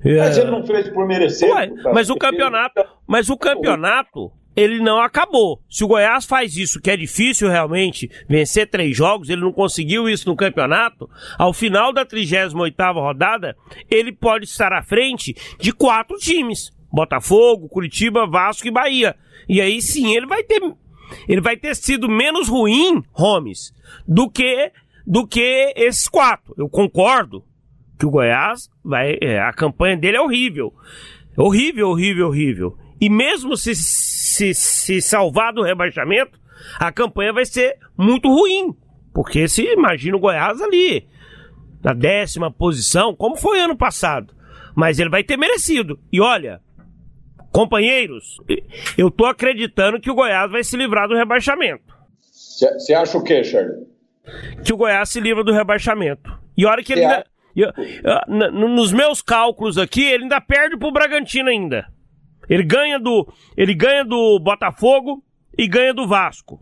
Mas ele não fez por merecer. Ué, mas o campeonato, mas o campeonato, ele não acabou. Se o Goiás faz isso, que é difícil realmente vencer três jogos, ele não conseguiu isso no campeonato, ao final da 38ª rodada, ele pode estar à frente de quatro times. Botafogo, Curitiba, Vasco e Bahia. E aí sim, ele vai ter ele vai ter sido menos ruim, Gomes, do que do que esses quatro. Eu concordo que o Goiás vai. É, a campanha dele é horrível. Horrível, horrível, horrível. E mesmo se, se, se salvar do rebaixamento, a campanha vai ser muito ruim. Porque se imagina o Goiás ali, na décima posição, como foi ano passado. Mas ele vai ter merecido. E olha, companheiros, eu tô acreditando que o Goiás vai se livrar do rebaixamento. Você acha o quê, Charlie? Que o Goiás se livra do rebaixamento. E olha que ele ainda, eu, eu, nos meus cálculos aqui, ele ainda perde pro Bragantino ainda. Ele ganha do, ele ganha do Botafogo e ganha do Vasco.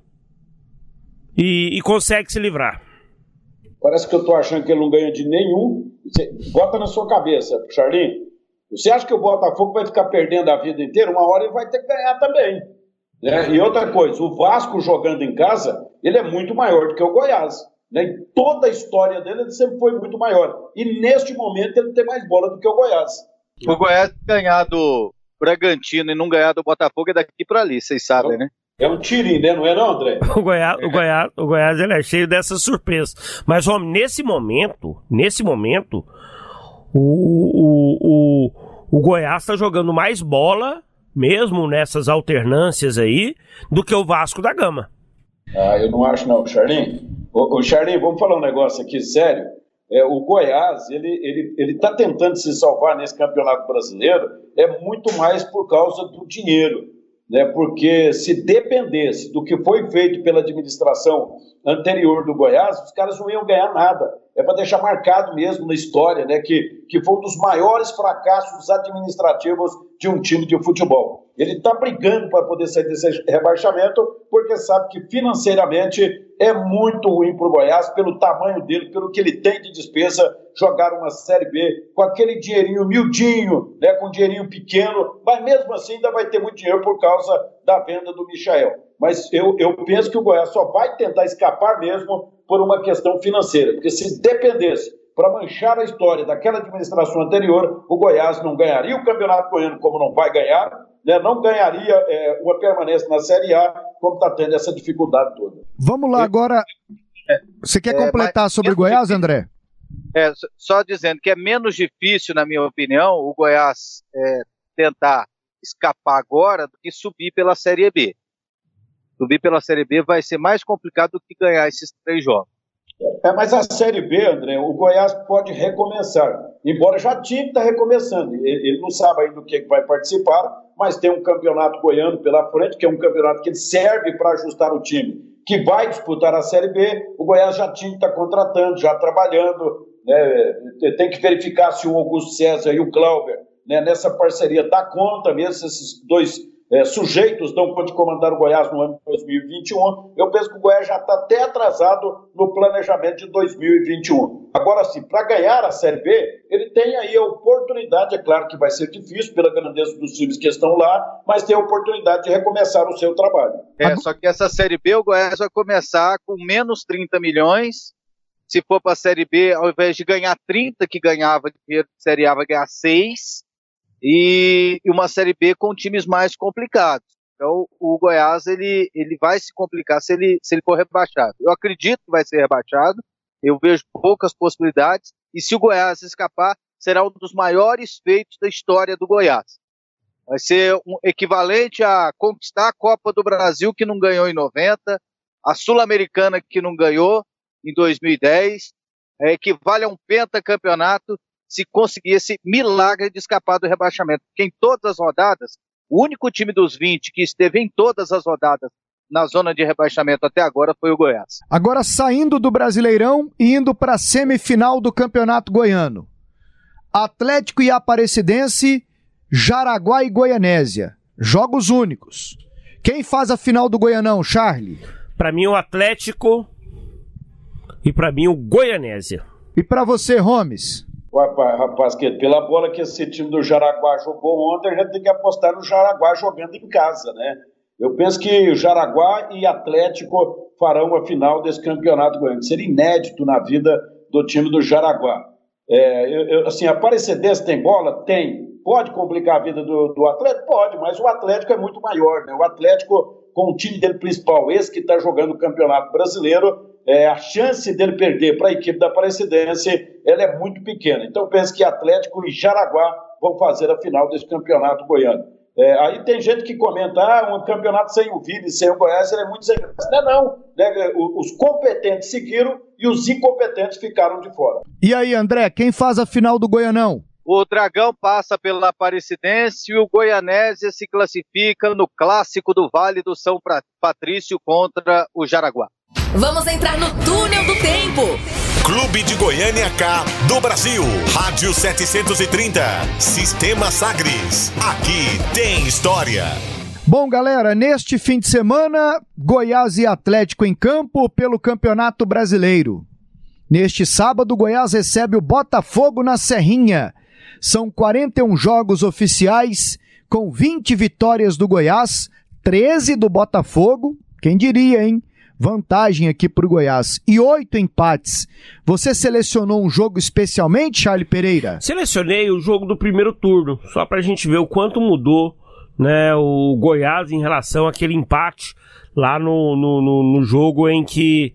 E, e consegue se livrar. Parece que eu tô achando que ele não ganha de nenhum. Você, bota na sua cabeça, Charlinho. Você acha que o Botafogo vai ficar perdendo a vida inteira? Uma hora ele vai ter que ganhar também. Né? E outra coisa, o Vasco jogando em casa, ele é muito maior do que o Goiás. Né? Em toda a história dele, ele sempre foi muito maior. E neste momento, ele tem mais bola do que o Goiás. O Goiás ganhar do Bragantino e não ganhar do Botafogo é daqui para ali, vocês sabem, né? É um tirinho, né? Não é não, André? O Goiás, o Goiás, o Goiás ele é cheio dessas surpresas. Mas, homem, nesse momento, nesse momento, o, o, o, o Goiás está jogando mais bola, mesmo nessas alternâncias aí, do que o Vasco da Gama. Ah, eu não acho não, Charlinho. Ô, ô Charlinho, vamos falar um negócio aqui sério. É, o Goiás, ele ele ele está tentando se salvar nesse campeonato brasileiro, é muito mais por causa do dinheiro, né? Porque se dependesse do que foi feito pela administração anterior do Goiás, os caras não iam ganhar nada. É para deixar marcado mesmo na história, né? Que, que foi um dos maiores fracassos administrativos de um time de futebol. Ele está brigando para poder sair desse rebaixamento, porque sabe que financeiramente é muito ruim para o Goiás, pelo tamanho dele, pelo que ele tem de despesa, jogar uma Série B com aquele dinheirinho miudinho, né, com dinheirinho pequeno, mas mesmo assim ainda vai ter muito dinheiro por causa da venda do Michael. Mas eu, eu penso que o Goiás só vai tentar escapar mesmo por uma questão financeira, porque se dependesse para manchar a história daquela administração anterior, o Goiás não ganharia o Campeonato Goiano como não vai ganhar, né, não ganharia é, uma permanência na Série A, como está tendo essa dificuldade toda. Vamos lá agora. Você quer é, completar sobre Goiás, André? É, só dizendo que é menos difícil, na minha opinião, o Goiás é, tentar escapar agora do que subir pela Série B. Subir pela Série B vai ser mais complicado do que ganhar esses três jogos. É, mas a Série B, André, o Goiás pode recomeçar, embora já tinha que estar tá recomeçando. Ele, ele não sabe ainda do que vai participar, mas tem um campeonato goiano pela frente, que é um campeonato que serve para ajustar o time, que vai disputar a Série B. O Goiás já tinha que estar tá contratando, já trabalhando, né, tem que verificar se o Augusto César e o Clauber, né, nessa parceria, dá conta mesmo, esses dois é, sujeitos dão conta de comandar o Goiás no ano de 2021. Eu penso que o Goiás já está até atrasado no planejamento de 2021. Agora sim, para ganhar a Série B, ele tem aí a oportunidade, é claro que vai ser difícil pela grandeza dos times que estão lá, mas tem a oportunidade de recomeçar o seu trabalho. É, só que essa Série B, o Goiás vai começar com menos 30 milhões. Se for para a Série B, ao invés de ganhar 30 que ganhava de Série A, vai ganhar 6 e, uma Série B com times mais complicados. Então, o Goiás ele, ele vai se complicar se ele, se ele for rebaixado. Eu acredito que vai ser rebaixado, eu vejo poucas possibilidades, e se o Goiás escapar, será um dos maiores feitos da história do Goiás. Vai ser um equivalente a conquistar a Copa do Brasil, que não ganhou em 90, a Sul-Americana, que não ganhou em 2010, é, equivale a um pentacampeonato se conseguir esse milagre de escapar do rebaixamento. Porque em todas as rodadas, o único time dos 20 que esteve em todas as rodadas na zona de rebaixamento até agora foi o Goiás. Agora saindo do Brasileirão e indo para a semifinal do Campeonato Goiano. Atlético e Aparecidense, Jaraguá e Goianésia. Jogos únicos. Quem faz a final do Goianão, Charlie? Para mim o Atlético e para mim o Goianésia. E para você, Gomes? Rapaz, que pela bola que esse time do Jaraguá jogou ontem, a gente tem que apostar no Jaraguá jogando em casa, né? Eu penso que Jaraguá e Atlético farão a final desse campeonato goiano. Seria inédito na vida do time do Jaraguá. É, eu, eu, assim, a Aparecidense tem bola? Tem. Pode complicar a vida do, do Atlético? Pode, mas o Atlético é muito maior, né? O Atlético, com o time dele principal, esse que está jogando o Campeonato Brasileiro, é, a chance dele perder para a equipe da Aparecidense ela é muito pequena. Então, penso que Atlético e Jaraguá vão fazer a final desse campeonato goiano. É, aí tem gente que comenta, ah, um campeonato sem o Vila e sem o Goiás é muito sem graça. Não, não. Né? Os competentes seguiram e os incompetentes ficaram de fora. E aí, André, quem faz a final do Goianão? O Dragão passa pela Aparecidense e o Goianésia se classifica no clássico do Vale do São Patrício contra o Jaraguá. Vamos entrar no túnel do tempo. Clube de Goiânia K do Brasil. Rádio 730. Sistema Sagres. Aqui tem história. Bom, galera, neste fim de semana, Goiás e Atlético em campo pelo Campeonato Brasileiro. Neste sábado, Goiás recebe o Botafogo na Serrinha. São 41 jogos oficiais, com 20 vitórias do Goiás, 13 do Botafogo. Quem diria, hein? Vantagem aqui para o Goiás e oito empates. Você selecionou um jogo especialmente, Charlie Pereira? Selecionei o jogo do primeiro turno, só para a gente ver o quanto mudou né, o Goiás em relação àquele empate lá no, no, no, no jogo em que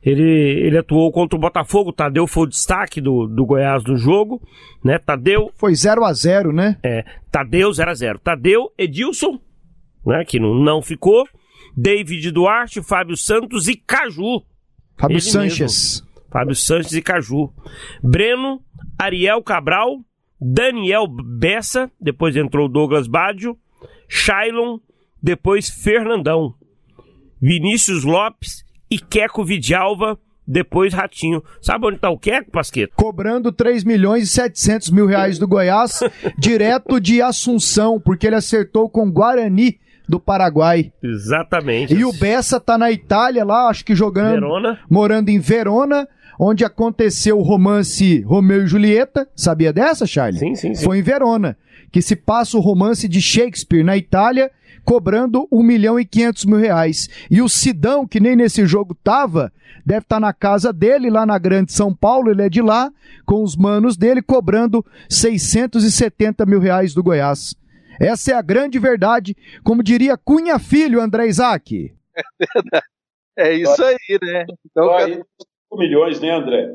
ele, ele atuou contra o Botafogo. Tadeu foi o destaque do, do Goiás no jogo, né? Tadeu. Foi 0 a 0 né? É, Tadeu 0 a 0 Tadeu, Edilson, né? Que não, não ficou. David Duarte, Fábio Santos e Caju. Fábio Ele Sanches. Mesmo. Fábio Sanches e Caju. Breno, Ariel Cabral, Daniel Bessa, depois entrou Douglas Badio, Shailon, depois Fernandão, Vinícius Lopes e Queco Vidalva, depois Ratinho. Sabe onde está o Queco, Pasqueto? Cobrando 3 milhões e 700 mil reais do Goiás, [laughs] direto de Assunção, porque ele acertou com Guarani do Paraguai. Exatamente. E o Bessa tá na Itália lá, acho que jogando. Verona. Morando em Verona, onde aconteceu o romance Romeu e Julieta. Sabia dessa, Charlie? Sim, sim, sim. Foi em Verona. Que se passa o romance de Shakespeare na Itália, cobrando 1 milhão e 500 mil reais. E o Sidão, que nem nesse jogo tava, deve estar tá na casa dele, lá na Grande São Paulo, ele é de lá, com os manos dele, cobrando 670 mil reais do Goiás. Essa é a grande verdade, como diria Cunha Filho, André Isaac. É isso aí, né? Então, Só aí 5 milhões, né, André?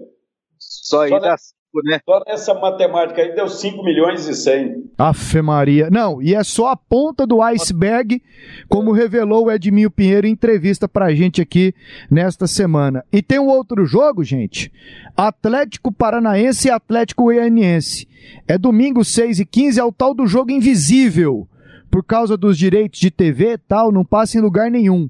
Só aí Só dá 5, né? Só nessa matemática aí deu 5 milhões e 100. Afe Maria. Não, e é só a ponta do iceberg, como revelou o Edminho Pinheiro em entrevista pra gente aqui nesta semana. E tem um outro jogo, gente. Atlético Paranaense e Atlético Goianiense. É domingo 6 e 15, é o tal do jogo invisível. Por causa dos direitos de TV e tal, não passa em lugar nenhum.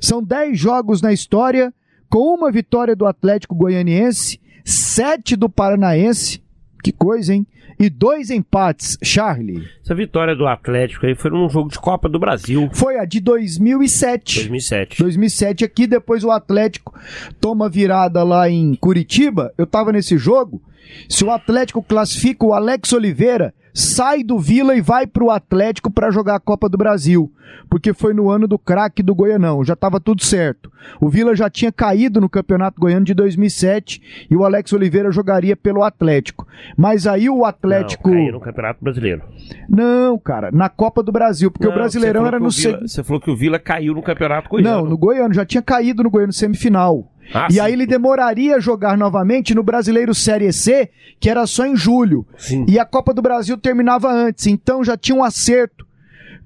São 10 jogos na história, com uma vitória do Atlético Goianiense, sete do Paranaense. Que coisa, hein? E dois empates, Charlie. Essa vitória do Atlético aí foi num jogo de Copa do Brasil. Foi a de 2007. 2007. 2007 aqui, depois o Atlético toma virada lá em Curitiba. Eu tava nesse jogo. Se o Atlético classifica o Alex Oliveira, sai do Vila e vai pro Atlético para jogar a Copa do Brasil, porque foi no ano do craque do Goianão, já estava tudo certo. O Vila já tinha caído no Campeonato Goiano de 2007 e o Alex Oliveira jogaria pelo Atlético. Mas aí o Atlético Não, caiu no Campeonato Brasileiro. Não, cara, na Copa do Brasil, porque Não, o Brasileirão era no o. Você falou que o Vila caiu no Campeonato Goiano. Não, no Goiano, já tinha caído no Goiano semifinal. Ah, e sim. aí ele demoraria a jogar novamente no Brasileiro Série C, que era só em julho. Sim. E a Copa do Brasil terminava antes, então já tinha um acerto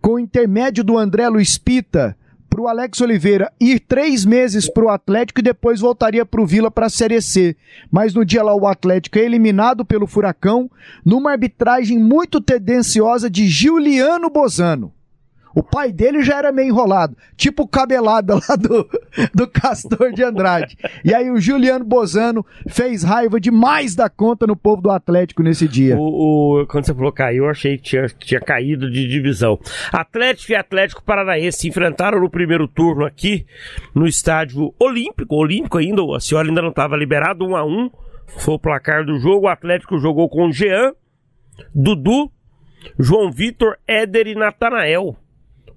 com o intermédio do André Luiz Pita pro Alex Oliveira ir três meses pro Atlético e depois voltaria pro Vila pra Série C. Mas no dia lá o Atlético é eliminado pelo Furacão numa arbitragem muito tendenciosa de Giuliano Bozano. O pai dele já era meio enrolado, tipo o cabelada [laughs] lá do, do Castor de Andrade. E aí o Juliano Bozano fez raiva demais da conta no povo do Atlético nesse dia. O, o- quando você falou caiu, eu achei que tinha, tinha caído de divisão. Atlético e Atlético Paranaense se enfrentaram no primeiro turno aqui no estádio Olímpico. Olímpico ainda, a senhora ainda não estava liberado, 1 a 1 Foi o placar do jogo. O Atlético jogou com Jean, Dudu, João Vitor, Éder e Natanael.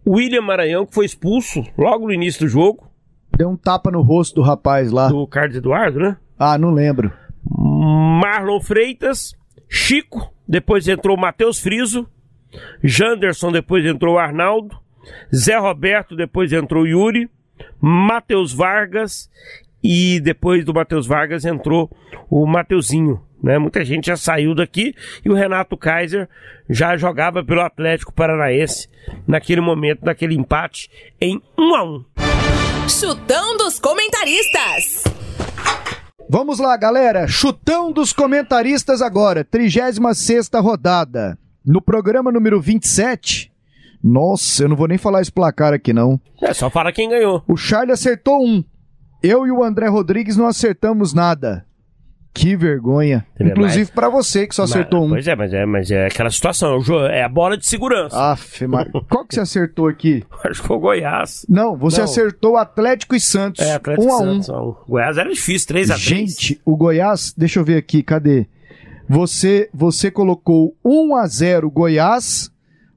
William Maranhão, que foi expulso logo no início do jogo, Deu um tapa no rosto do rapaz lá. do Carlos Eduardo, né? Ah, não lembro. Marlon Freitas, Chico, depois entrou Matheus Friso, Janderson, depois entrou Arnaldo, Zé Roberto, depois entrou Yuri, Matheus Vargas e depois do Matheus Vargas entrou o Mateuzinho. Né? Muita gente já saiu daqui e o Renato Kaiser já jogava pelo Atlético Paranaense naquele momento, naquele empate em 1 a 1 Chutão dos comentaristas. Vamos lá, galera. Chutão dos comentaristas agora. 36 rodada. No programa número 27. Nossa, eu não vou nem falar esse placar aqui, não. É só fala quem ganhou. O Charlie acertou um. Eu e o André Rodrigues não acertamos nada. Que vergonha. É Inclusive pra você que só acertou Mas- um. Pois é, mas é, mas é aquela situação. É a bola de segurança. Aff, mas... [laughs] Qual que você acertou aqui? Acho que foi o Goiás. Não, você Não. acertou Atlético e Santos. É, Atlético um a um. Santos. Um. Goiás era difícil, 3x3. Gente, o Goiás, deixa eu ver aqui, cadê? Você, você colocou 1 a 0 Goiás,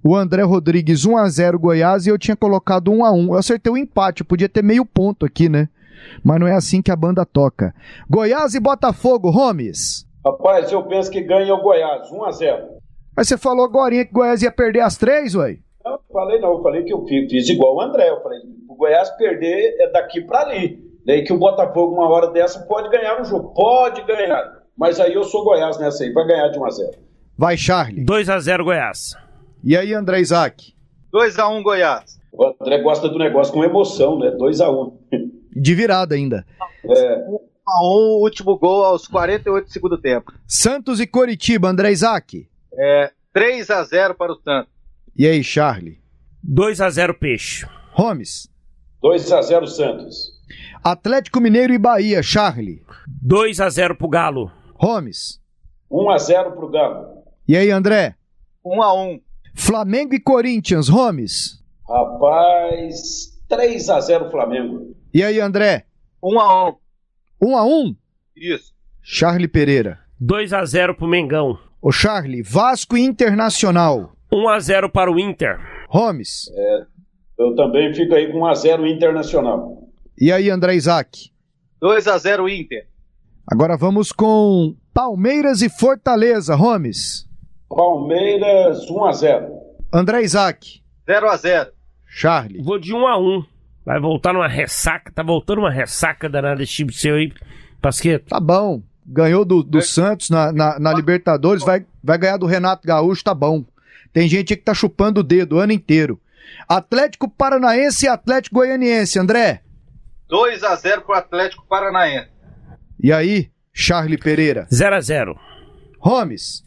o André Rodrigues 1 a 0 Goiás e eu tinha colocado 1 a 1. Eu acertei o empate, eu podia ter meio ponto aqui, né? Mas não é assim que a banda toca. Goiás e Botafogo, Gomes. Rapaz, eu penso que ganha o Goiás, 1 a 0 Mas você falou agora que Goiás ia perder as três, ué? Não, falei não, eu falei que eu fi- fiz igual o André. Eu falei, o Goiás perder é daqui para ali. Daí que o Botafogo, uma hora dessa, pode ganhar o jogo. Pode ganhar. Mas aí eu sou Goiás nessa aí, vai ganhar de 1 a 0 Vai, Charlie. 2x0 Goiás. E aí, André Isaac? 2x1 Goiás. O André gosta do negócio com emoção, né? 2 a 1 [laughs] De virada ainda. É, 1x1, último gol aos 48 do segundo tempo. Santos e Coritiba, André Isaac. É, 3x0 para o Santos. E aí, Charlie? 2x0 Peixe. Gomes. 2 a 0 Santos. Atlético Mineiro e Bahia, Charlie. 2x0 pro Galo. Gomes. 1 a 0 pro Galo. E aí, André? 1x1. Flamengo e Corinthians, Gomes. Rapaz, 3 a 0 Flamengo. E aí, André? 1x1. 1 a 1 Isso. Charlie Pereira. 2x0 pro Mengão. Ô, Charlie, Vasco Internacional. 1x0 para o Inter. Gomes. Eu também fico aí com 1 a 0 Internacional. E aí, André Isaac? 2x0 Inter. Agora vamos com Palmeiras e Fortaleza, Gomes. Palmeiras 1 a 0. André Isaac. 0x0. Charlie. Vou de 1x1. Vai voltar numa ressaca. Tá voltando uma ressaca danada esse time seu aí, Pasqueto. Tá bom. Ganhou do, do Santos na, na, na Libertadores, vai, vai ganhar do Renato Gaúcho, tá bom. Tem gente aí que tá chupando o dedo o ano inteiro. Atlético Paranaense e Atlético Goianiense, André. 2x0 para o Atlético Paranaense. E aí, Charlie Pereira? 0x0. Gomes.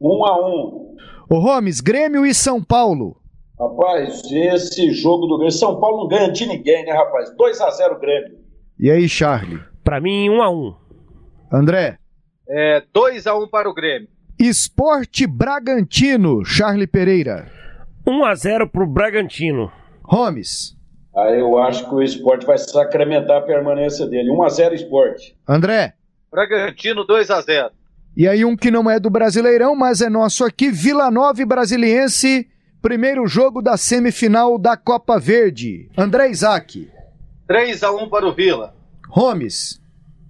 1 a 1. Ô Gomes, Grêmio e São Paulo. Rapaz, esse jogo do Grêmio. São Paulo não ganha de ninguém, né, rapaz? 2 a 0 Grêmio. E aí, Charlie? Pra mim, 1x1. André. É 2x1 um para o Grêmio. Esporte Bragantino, Charlie Pereira. 1x0 pro Bragantino. Gomes. Ah, eu acho que o esporte vai sacramentar a permanência dele. 1x0 esporte. André. Bragantino 2x0. E aí um que não é do Brasileirão, mas é nosso aqui, Vila Nova e Brasiliense, primeiro jogo da semifinal da Copa Verde. André Isaac. 3x1 para o Vila. Gomes.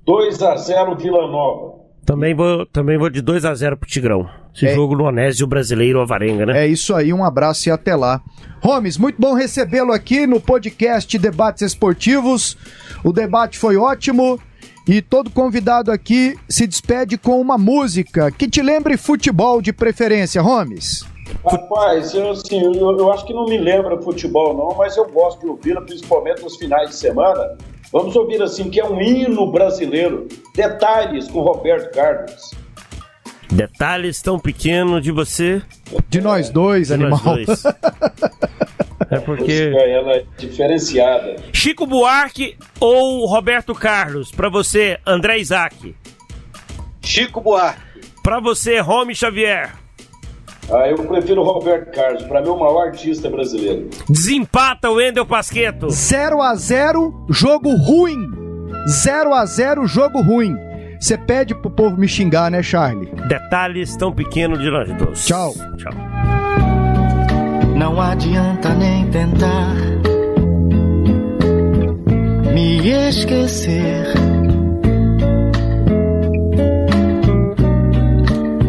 2x0 Vila Nova. Também vou, também vou de 2 a 0 pro Tigrão. Esse É. jogo no Onésio Brasileiro Avarenga, né? É isso aí, um abraço e até lá. Gomes, muito bom recebê-lo aqui no podcast Debates Esportivos. O debate foi ótimo e todo convidado aqui se despede com uma música que te lembre futebol de preferência, Gomes. Rapaz, eu, assim, eu, eu acho que não me lembra futebol, não, mas eu gosto de ouvi-la, principalmente nos finais de semana. Vamos ouvir assim, que é um hino brasileiro. Detalhes com Roberto Carlos. Detalhes tão pequenos de você. De nós dois, de animal. nós dois. [laughs] É porque. Ela é diferenciada. Chico Buarque ou Roberto Carlos? Pra você, André Isaac. Chico Buarque. Pra você, Rome Xavier. Ah, eu prefiro Roberto Carlos, para mim é o maior artista brasileiro. Desempata o Wendel Pasqueto. 0 a 0 jogo ruim. 0 a 0 jogo ruim. Você pede pro povo me xingar, né, Charlie? Detalhes tão pequenos de nós dois. Tchau. Tchau. Não adianta nem tentar me esquecer.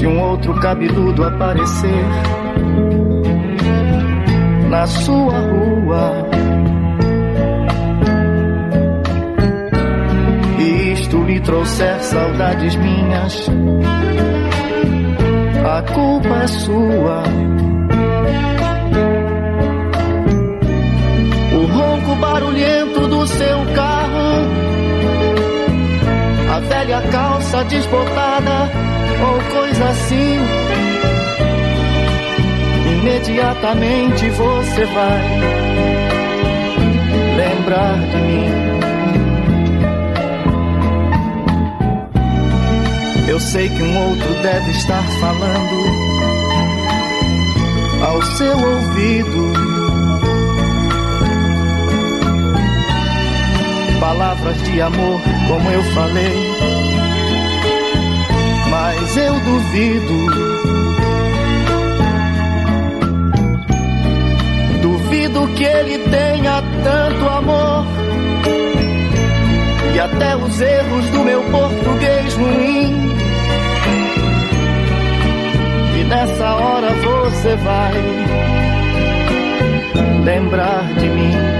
Se um outro cabeludo aparecer na sua rua. E isto lhe trouxer saudades minhas, a culpa é sua. O ronco barulhento do seu carro, a velha calça desbotada ou coisa assim. Imediatamente você vai lembrar de mim. Eu sei que um outro deve estar falando ao seu ouvido. Palavras de amor, como eu falei, mas eu duvido. Duvido que ele tenha tanto amor. E até os erros do meu português ruim. E nessa hora você vai lembrar de mim.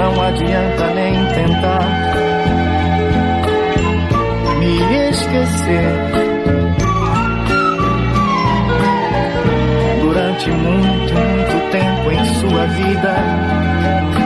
Não adianta nem tentar me esquecer durante muito, muito tempo em sua vida.